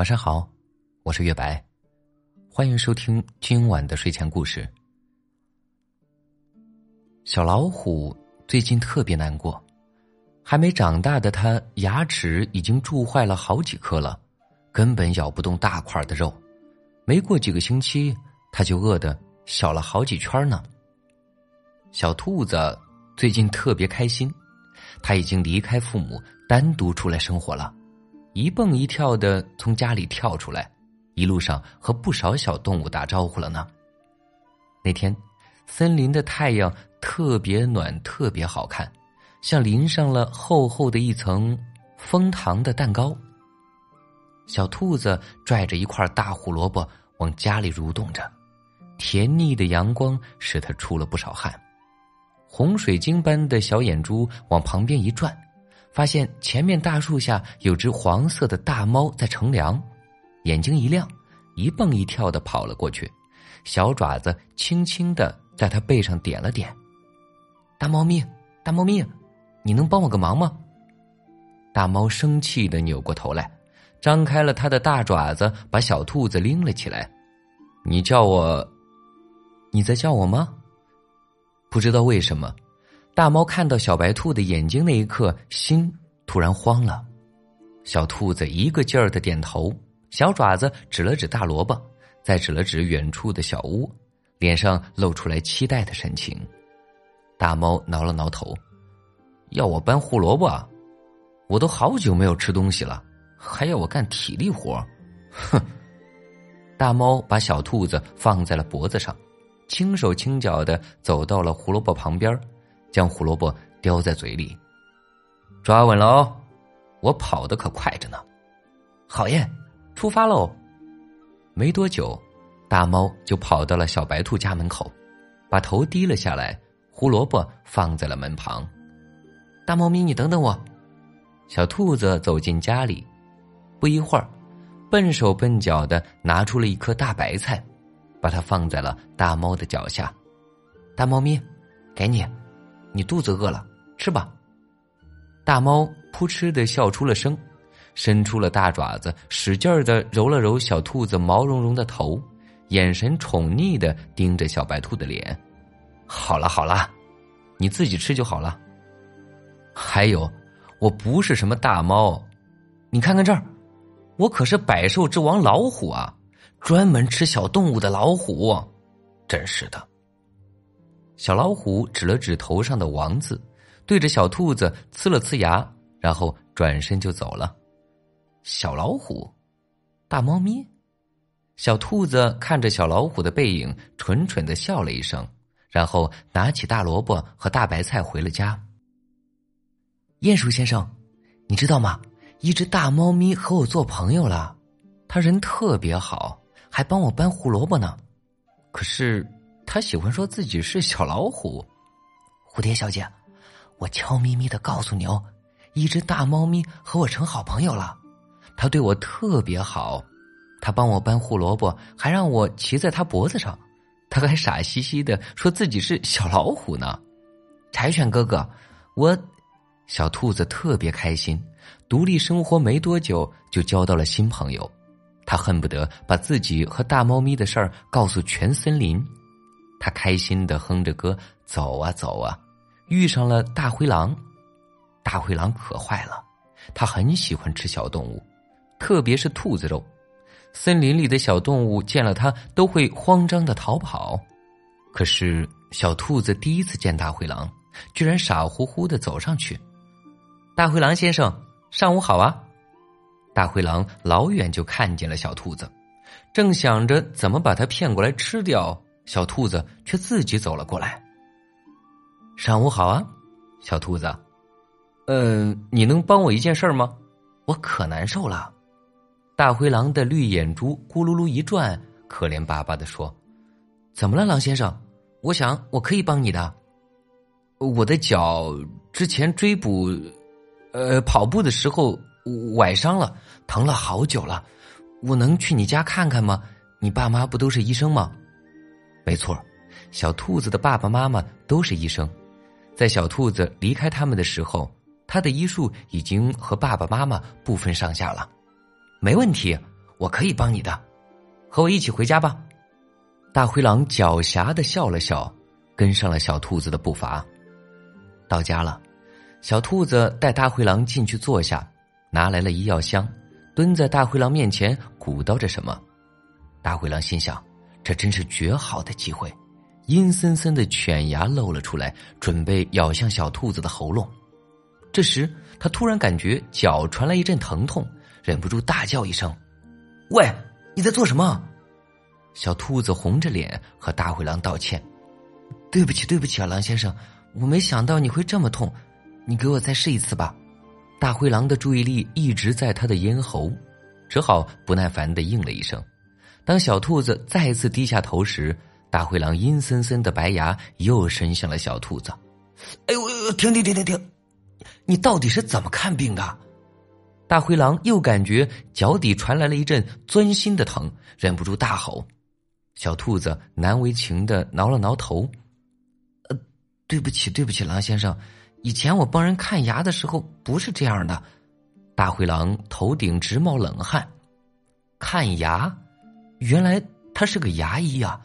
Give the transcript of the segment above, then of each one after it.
晚上好，我是月白，欢迎收听今晚的睡前故事。小老虎最近特别难过，还没长大的它牙齿已经蛀坏了好几颗了，根本咬不动大块的肉。没过几个星期，它就饿得小了好几圈呢。小兔子最近特别开心，它已经离开父母，单独出来生活了。一蹦一跳的从家里跳出来，一路上和不少小动物打招呼了呢。那天，森林的太阳特别暖，特别好看，像淋上了厚厚的一层枫糖的蛋糕。小兔子拽着一块大胡萝卜往家里蠕动着，甜腻的阳光使它出了不少汗。红水晶般的小眼珠往旁边一转。发现前面大树下有只黄色的大猫在乘凉，眼睛一亮，一蹦一跳的跑了过去，小爪子轻轻的在它背上点了点。大猫咪，大猫咪，你能帮我个忙吗？大猫生气的扭过头来，张开了它的大爪子，把小兔子拎了起来。你叫我，你在叫我吗？不知道为什么。大猫看到小白兔的眼睛那一刻，心突然慌了。小兔子一个劲儿的点头，小爪子指了指大萝卜，再指了指远处的小屋，脸上露出来期待的神情。大猫挠了挠头，要我搬胡萝卜，我都好久没有吃东西了，还要我干体力活哼！大猫把小兔子放在了脖子上，轻手轻脚的走到了胡萝卜旁边。将胡萝卜叼在嘴里，抓稳了哦！我跑得可快着呢。好耶，出发喽！没多久，大猫就跑到了小白兔家门口，把头低了下来，胡萝卜放在了门旁。大猫咪，你等等我！小兔子走进家里，不一会儿，笨手笨脚的拿出了一颗大白菜，把它放在了大猫的脚下。大猫咪，给你。你肚子饿了，吃吧。大猫扑哧的笑出了声，伸出了大爪子，使劲儿的揉了揉小兔子毛茸茸的头，眼神宠溺的盯着小白兔的脸。好了好了，你自己吃就好了。还有，我不是什么大猫，你看看这儿，我可是百兽之王老虎啊，专门吃小动物的老虎。真是的。小老虎指了指头上的“王”字，对着小兔子呲了呲牙，然后转身就走了。小老虎，大猫咪，小兔子看着小老虎的背影，蠢蠢的笑了一声，然后拿起大萝卜和大白菜回了家。鼹鼠先生，你知道吗？一只大猫咪和我做朋友了，他人特别好，还帮我搬胡萝卜呢。可是。他喜欢说自己是小老虎，蝴蝶小姐，我悄咪咪的告诉你哦，一只大猫咪和我成好朋友了，他对我特别好，他帮我搬胡萝卜，还让我骑在他脖子上，他还傻兮兮的说自己是小老虎呢。柴犬哥哥，我小兔子特别开心，独立生活没多久就交到了新朋友，他恨不得把自己和大猫咪的事儿告诉全森林。他开心的哼着歌走啊走啊，遇上了大灰狼。大灰狼可坏了，他很喜欢吃小动物，特别是兔子肉。森林里的小动物见了他都会慌张的逃跑。可是小兔子第一次见大灰狼，居然傻乎乎的走上去。大灰狼先生，上午好啊！大灰狼老远就看见了小兔子，正想着怎么把它骗过来吃掉。小兔子却自己走了过来。上午好啊，小兔子。嗯，你能帮我一件事吗？我可难受了。大灰狼的绿眼珠咕噜噜一转，可怜巴巴的说：“怎么了，狼先生？我想我可以帮你的。我的脚之前追捕，呃，跑步的时候崴伤了，疼了好久了。我能去你家看看吗？你爸妈不都是医生吗？”没错，小兔子的爸爸妈妈都是医生，在小兔子离开他们的时候，他的医术已经和爸爸妈妈不分上下了。没问题，我可以帮你的，和我一起回家吧。大灰狼狡黠的笑了笑，跟上了小兔子的步伐。到家了，小兔子带大灰狼进去坐下，拿来了医药箱，蹲在大灰狼面前鼓捣着什么。大灰狼心想：这真是绝好的机会，阴森森的犬牙露了出来，准备咬向小兔子的喉咙。这时，他突然感觉脚传来一阵疼痛，忍不住大叫一声：“喂，你在做什么？”小兔子红着脸和大灰狼道歉：“对不起，对不起啊，狼先生，我没想到你会这么痛，你给我再试一次吧。”大灰狼的注意力一直在他的咽喉，只好不耐烦的应了一声。当小兔子再次低下头时，大灰狼阴森森的白牙又伸向了小兔子。“哎呦，停停停停停！你到底是怎么看病的？”大灰狼又感觉脚底传来了一阵钻心的疼，忍不住大吼。小兔子难为情的挠了挠头，呃，对不起，对不起，狼先生，以前我帮人看牙的时候不是这样的。大灰狼头顶直冒冷汗，看牙，原来他是个牙医啊！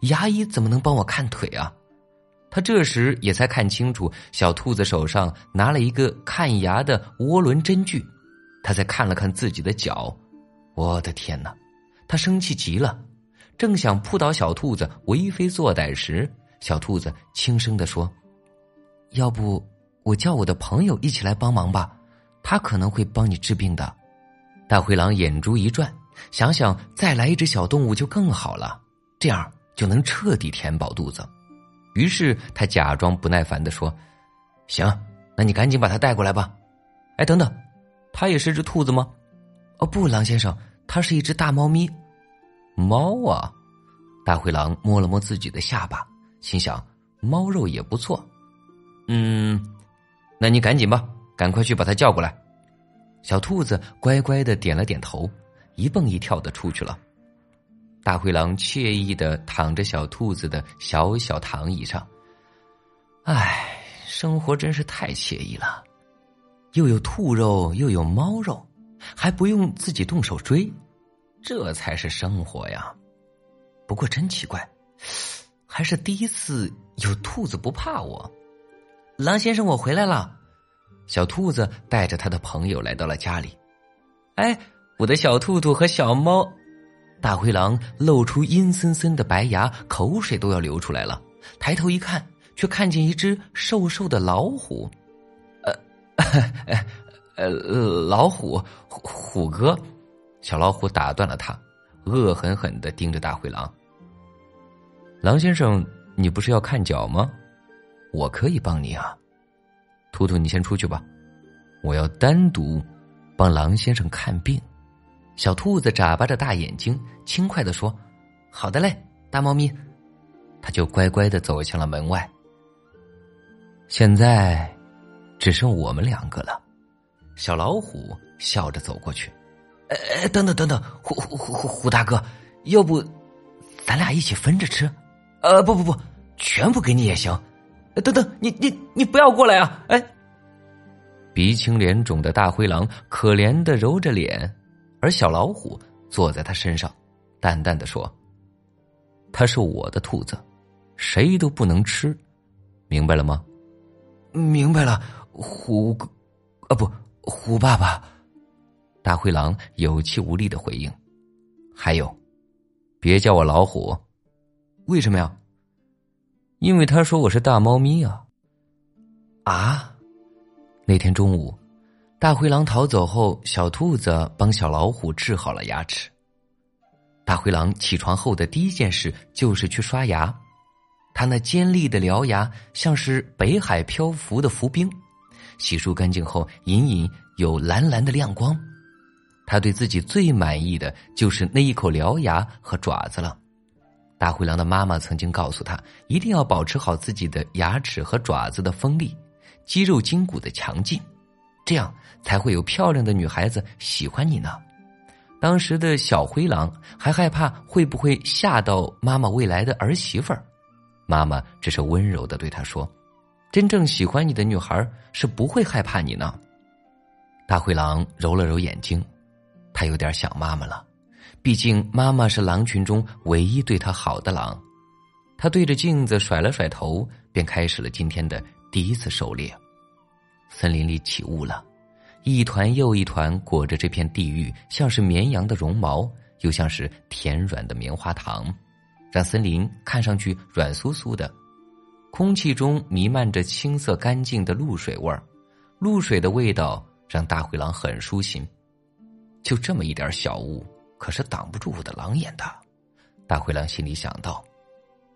牙医怎么能帮我看腿啊？他这时也才看清楚，小兔子手上拿了一个看牙的涡轮针具，他再看了看自己的脚，我的天哪！他生气极了。正想扑倒小兔子为非作歹时，小兔子轻声的说：“要不我叫我的朋友一起来帮忙吧，他可能会帮你治病的。”大灰狼眼珠一转，想想再来一只小动物就更好了，这样就能彻底填饱肚子。于是他假装不耐烦的说：“行，那你赶紧把它带过来吧。”哎，等等，它也是只兔子吗？哦，不，狼先生，它是一只大猫咪。猫啊！大灰狼摸了摸自己的下巴，心想：猫肉也不错。嗯，那你赶紧吧，赶快去把它叫过来。小兔子乖乖的点了点头，一蹦一跳的出去了。大灰狼惬意的躺着小兔子的小小躺椅上。唉，生活真是太惬意了，又有兔肉，又有猫肉，还不用自己动手追。这才是生活呀！不过真奇怪，还是第一次有兔子不怕我。狼先生，我回来了。小兔子带着他的朋友来到了家里。哎，我的小兔兔和小猫。大灰狼露出阴森森的白牙，口水都要流出来了。抬头一看，却看见一只瘦瘦的老虎。呃，呃，老虎，虎哥。小老虎打断了他，恶狠狠的盯着大灰狼。狼先生，你不是要看脚吗？我可以帮你啊。兔兔，你先出去吧，我要单独帮狼先生看病。小兔子眨巴着大眼睛，轻快的说：“好的嘞，大猫咪。”他就乖乖的走向了门外。现在只剩我们两个了。小老虎笑着走过去。哎，等等等等，虎虎虎虎大哥，要不咱俩一起分着吃？呃，不不不，全部给你也行。等等，你你你不要过来啊！哎，鼻青脸肿的大灰狼可怜的揉着脸，而小老虎坐在他身上，淡淡的说：“他是我的兔子，谁都不能吃，明白了吗？”明白了，虎哥，啊不，虎爸爸。大灰狼有气无力的回应：“还有，别叫我老虎，为什么呀？因为他说我是大猫咪啊。”啊！那天中午，大灰狼逃走后，小兔子帮小老虎治好了牙齿。大灰狼起床后的第一件事就是去刷牙，他那尖利的獠牙像是北海漂浮的浮冰，洗漱干净后，隐隐有蓝蓝的亮光。他对自己最满意的就是那一口獠牙和爪子了。大灰狼的妈妈曾经告诉他，一定要保持好自己的牙齿和爪子的锋利，肌肉筋骨的强劲，这样才会有漂亮的女孩子喜欢你呢。当时的小灰狼还害怕会不会吓到妈妈未来的儿媳妇儿，妈妈只是温柔的对他说：“真正喜欢你的女孩是不会害怕你呢。”大灰狼揉了揉眼睛。他有点想妈妈了，毕竟妈妈是狼群中唯一对他好的狼。他对着镜子甩了甩头，便开始了今天的第一次狩猎。森林里起雾了，一团又一团裹着这片地狱，像是绵羊的绒毛，又像是甜软的棉花糖，让森林看上去软酥酥的。空气中弥漫着青色干净的露水味儿，露水的味道让大灰狼很舒心。就这么一点小雾，可是挡不住我的狼眼的。大灰狼心里想到。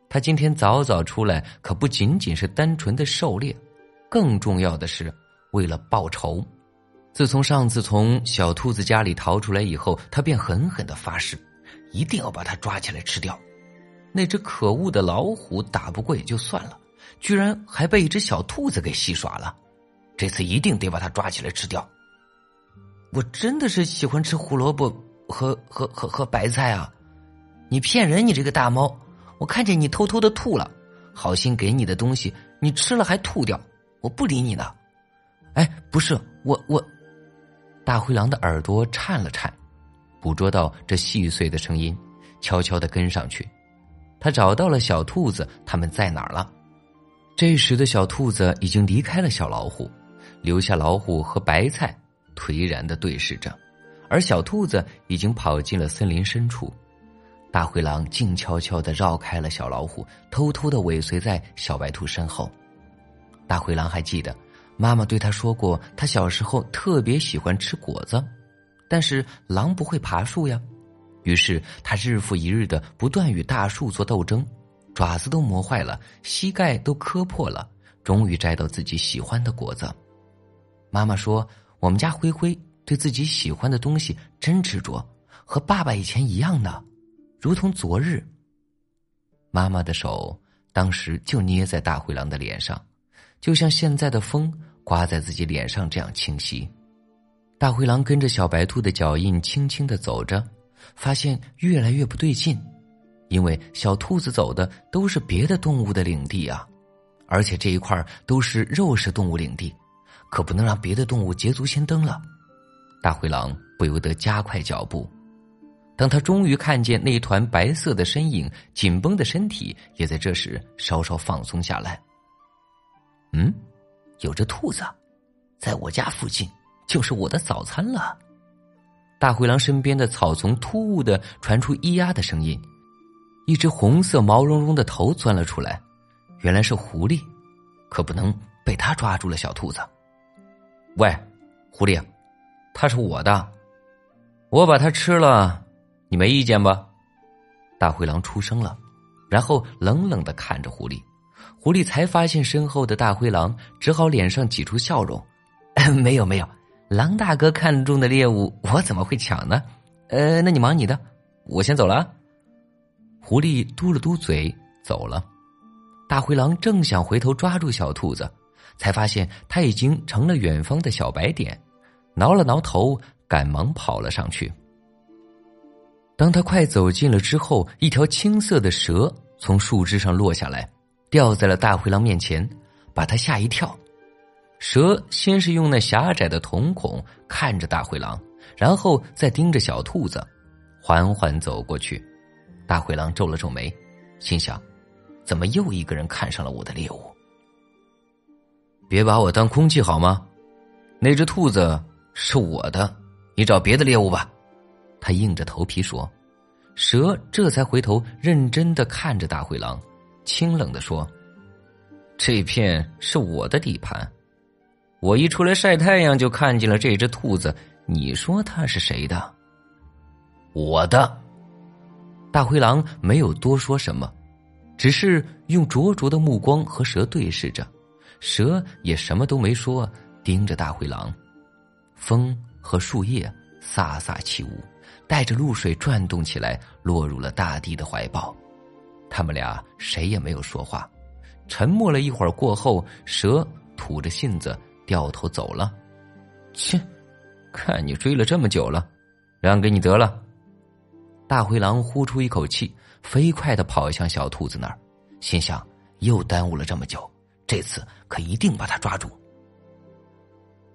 他今天早早出来，可不仅仅是单纯的狩猎，更重要的是为了报仇。自从上次从小兔子家里逃出来以后，他便狠狠的发誓，一定要把它抓起来吃掉。那只可恶的老虎打不过也就算了，居然还被一只小兔子给戏耍了。这次一定得把它抓起来吃掉。我真的是喜欢吃胡萝卜和和和和白菜啊！你骗人，你这个大猫！我看见你偷偷的吐了，好心给你的东西，你吃了还吐掉，我不理你呢。哎，不是我我，大灰狼的耳朵颤了颤，捕捉到这细碎的声音，悄悄的跟上去。他找到了小兔子，他们在哪儿了？这时的小兔子已经离开了小老虎，留下老虎和白菜颓然的对视着，而小兔子已经跑进了森林深处。大灰狼静悄悄的绕开了小老虎，偷偷的尾随在小白兔身后。大灰狼还记得，妈妈对他说过，他小时候特别喜欢吃果子，但是狼不会爬树呀。于是他日复一日的不断与大树做斗争，爪子都磨坏了，膝盖都磕破了，终于摘到自己喜欢的果子。妈妈说：“我们家灰灰对自己喜欢的东西真执着，和爸爸以前一样呢。”如同昨日，妈妈的手当时就捏在大灰狼的脸上，就像现在的风刮在自己脸上这样清晰。大灰狼跟着小白兔的脚印轻轻的走着，发现越来越不对劲，因为小兔子走的都是别的动物的领地啊，而且这一块都是肉食动物领地，可不能让别的动物捷足先登了。大灰狼不由得加快脚步。当他终于看见那团白色的身影，紧绷的身体也在这时稍稍放松下来。嗯，有只兔子，在我家附近，就是我的早餐了。大灰狼身边的草丛突兀的传出咿呀的声音，一只红色毛茸茸的头钻了出来，原来是狐狸，可不能被他抓住了。小兔子，喂，狐狸，它是我的，我把它吃了。你没意见吧？大灰狼出声了，然后冷冷的看着狐狸。狐狸才发现身后的大灰狼，只好脸上挤出笑容：“没有没有，狼大哥看中的猎物，我怎么会抢呢？呃，那你忙你的，我先走了。”狐狸嘟了嘟嘴走了。大灰狼正想回头抓住小兔子，才发现他已经成了远方的小白点，挠了挠头，赶忙跑了上去。当他快走近了之后，一条青色的蛇从树枝上落下来，掉在了大灰狼面前，把他吓一跳。蛇先是用那狭窄的瞳孔看着大灰狼，然后再盯着小兔子，缓缓走过去。大灰狼皱了皱眉，心想：怎么又一个人看上了我的猎物？别把我当空气好吗？那只兔子是我的，你找别的猎物吧。他硬着头皮说：“蛇这才回头认真的看着大灰狼，清冷的说：‘这片是我的地盘，我一出来晒太阳就看见了这只兔子，你说它是谁的？’我的。”大灰狼没有多说什么，只是用灼灼的目光和蛇对视着，蛇也什么都没说，盯着大灰狼。风和树叶飒飒起舞。带着露水转动起来，落入了大地的怀抱。他们俩谁也没有说话，沉默了一会儿过后，蛇吐着信子掉头走了。切，看你追了这么久了，让给你得了。大灰狼呼出一口气，飞快的跑向小兔子那儿，心想：又耽误了这么久，这次可一定把他抓住。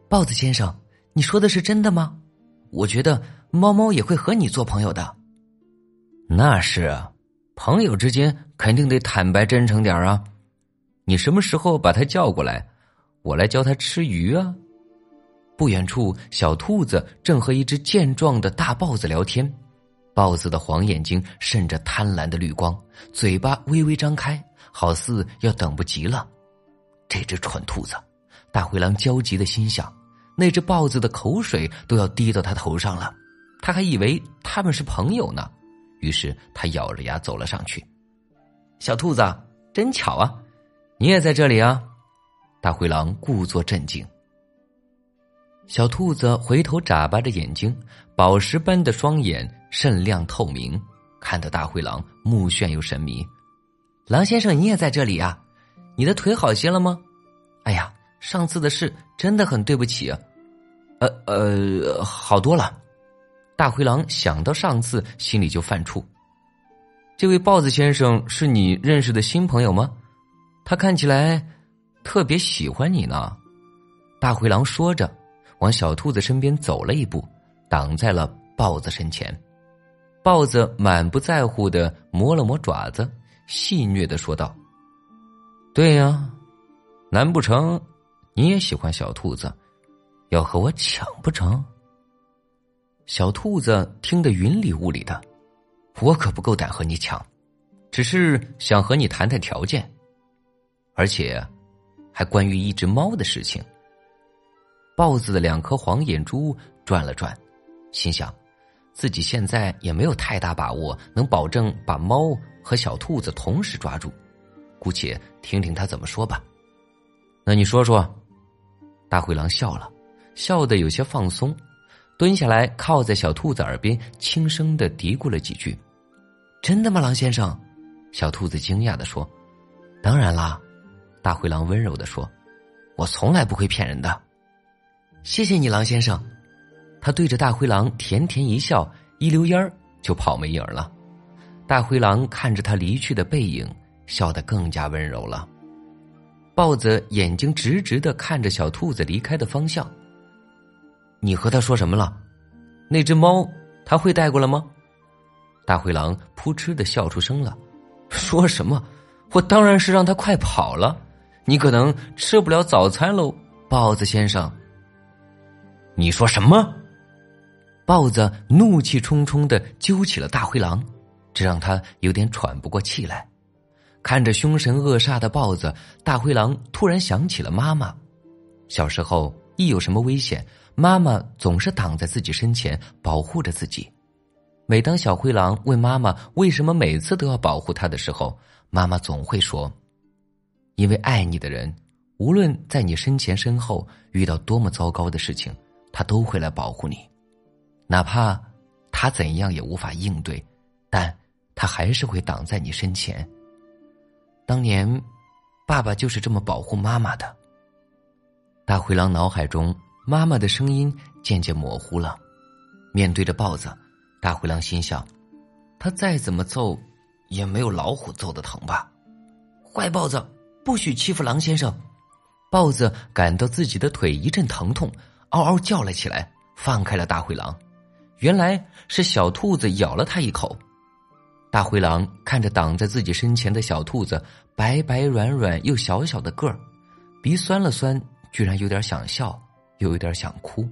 豹子先生，你说的是真的吗？我觉得。猫猫也会和你做朋友的，那是啊，朋友之间肯定得坦白真诚点啊。你什么时候把他叫过来，我来教他吃鱼啊？不远处，小兔子正和一只健壮的大豹子聊天，豹子的黄眼睛渗着贪婪的绿光，嘴巴微微张开，好似要等不及了。这只蠢兔子，大灰狼焦急的心想：那只豹子的口水都要滴到他头上了，他还以为他们是朋友呢。于是他咬着牙走了上去。小兔子，真巧啊！你也在这里啊！大灰狼故作镇静。小兔子回头眨巴着眼睛，宝石般的双眼甚亮透明，看得大灰狼目眩又神迷。狼先生，你也在这里啊？你的腿好些了吗？哎呀，上次的事真的很对不起。呃呃，好多了。大灰狼想到上次，心里就犯怵。这位豹子先生是你认识的新朋友吗？他看起来特别喜欢你呢。大灰狼说着，往小兔子身边走了一步，挡在了豹子身前。豹子满不在乎的摸了摸爪子，戏谑的说道：“对呀，难不成你也喜欢小兔子，要和我抢不成？”小兔子听得云里雾里的，我可不够胆和你抢，只是想和你谈谈条件。而且，还关于一只猫的事情。豹子的两颗黄眼珠转了转，心想，自己现在也没有太大把握能保证把猫和小兔子同时抓住，姑且听听他怎么说吧。那你说说。大灰狼笑了，笑得有些放松，蹲下来靠在小兔子耳边，轻声的嘀咕了几句。真的吗，狼先生？小兔子惊讶的说：“当然啦。”大灰狼温柔的说：“我从来不会骗人的，谢谢你，狼先生。”他对着大灰狼甜甜一笑，一溜烟儿就跑没影儿了。大灰狼看着他离去的背影，笑得更加温柔了。豹子眼睛直直的看着小兔子离开的方向。你和他说什么了？那只猫他会带过来吗？大灰狼扑哧的笑出声了。说什么？我当然是让他快跑了。你可能吃不了早餐喽，豹子先生。你说什么？豹子怒气冲冲的揪起了大灰狼，这让他有点喘不过气来。看着凶神恶煞的豹子，大灰狼突然想起了妈妈。小时候，一有什么危险，妈妈总是挡在自己身前，保护着自己。每当小灰狼问妈妈为什么每次都要保护他的时候，妈妈总会说。因为爱你的人，无论在你身前身后遇到多么糟糕的事情，他都会来保护你，哪怕他怎样也无法应对，但他还是会挡在你身前。当年，爸爸就是这么保护妈妈的。大灰狼脑海中妈妈的声音渐渐模糊了，面对着豹子，大灰狼心想：他再怎么揍，也没有老虎揍的疼吧？坏豹子！不许欺负狼先生！豹子感到自己的腿一阵疼痛，嗷嗷叫了起来，放开了大灰狼。原来是小兔子咬了他一口。大灰狼看着挡在自己身前的小兔子，白白软软又小小的个儿，鼻酸了酸，居然有点想笑，又有点想哭。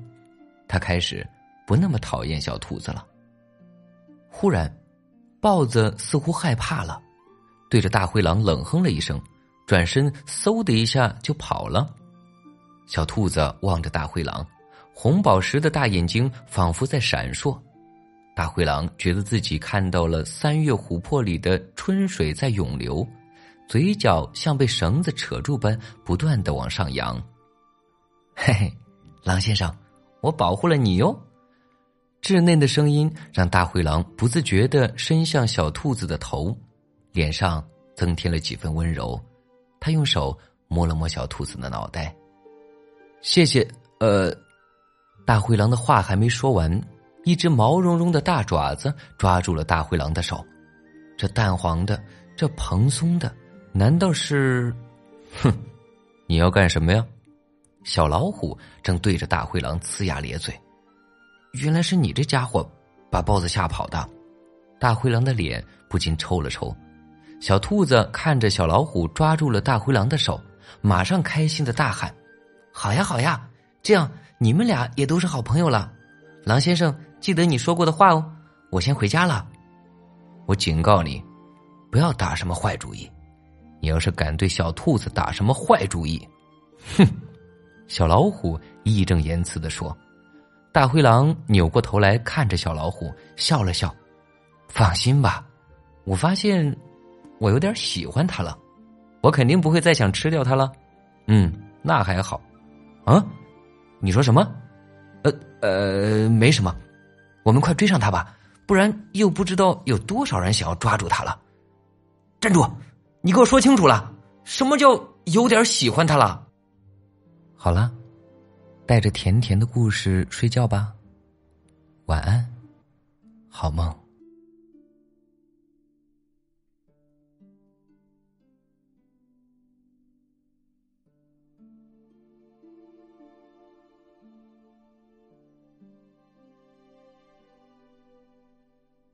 他开始不那么讨厌小兔子了。忽然，豹子似乎害怕了，对着大灰狼冷哼了一声。转身，嗖的一下就跑了。小兔子望着大灰狼，红宝石的大眼睛仿佛在闪烁。大灰狼觉得自己看到了三月琥珀里的春水在涌流，嘴角像被绳子扯住般不断的往上扬。嘿嘿，狼先生，我保护了你哟！稚嫩的声音让大灰狼不自觉的伸向小兔子的头，脸上增添了几分温柔。他用手摸了摸小兔子的脑袋，谢谢。呃，大灰狼的话还没说完，一只毛茸茸的大爪子抓住了大灰狼的手。这淡黄的，这蓬松的，难道是？哼，你要干什么呀？小老虎正对着大灰狼呲牙咧嘴。原来是你这家伙把豹子吓跑的。大灰狼的脸不禁抽了抽。小兔子看着小老虎抓住了大灰狼的手，马上开心的大喊：“好呀，好呀！这样你们俩也都是好朋友了。狼先生，记得你说过的话哦。我先回家了。我警告你，不要打什么坏主意。你要是敢对小兔子打什么坏主意，哼！”小老虎义正言辞的说。大灰狼扭过头来看着小老虎，笑了笑：“放心吧，我发现。”我有点喜欢它了，我肯定不会再想吃掉它了。嗯，那还好。啊，你说什么？呃呃，没什么。我们快追上它吧，不然又不知道有多少人想要抓住它了。站住！你给我说清楚了，什么叫有点喜欢它了？好了，带着甜甜的故事睡觉吧。晚安，好梦。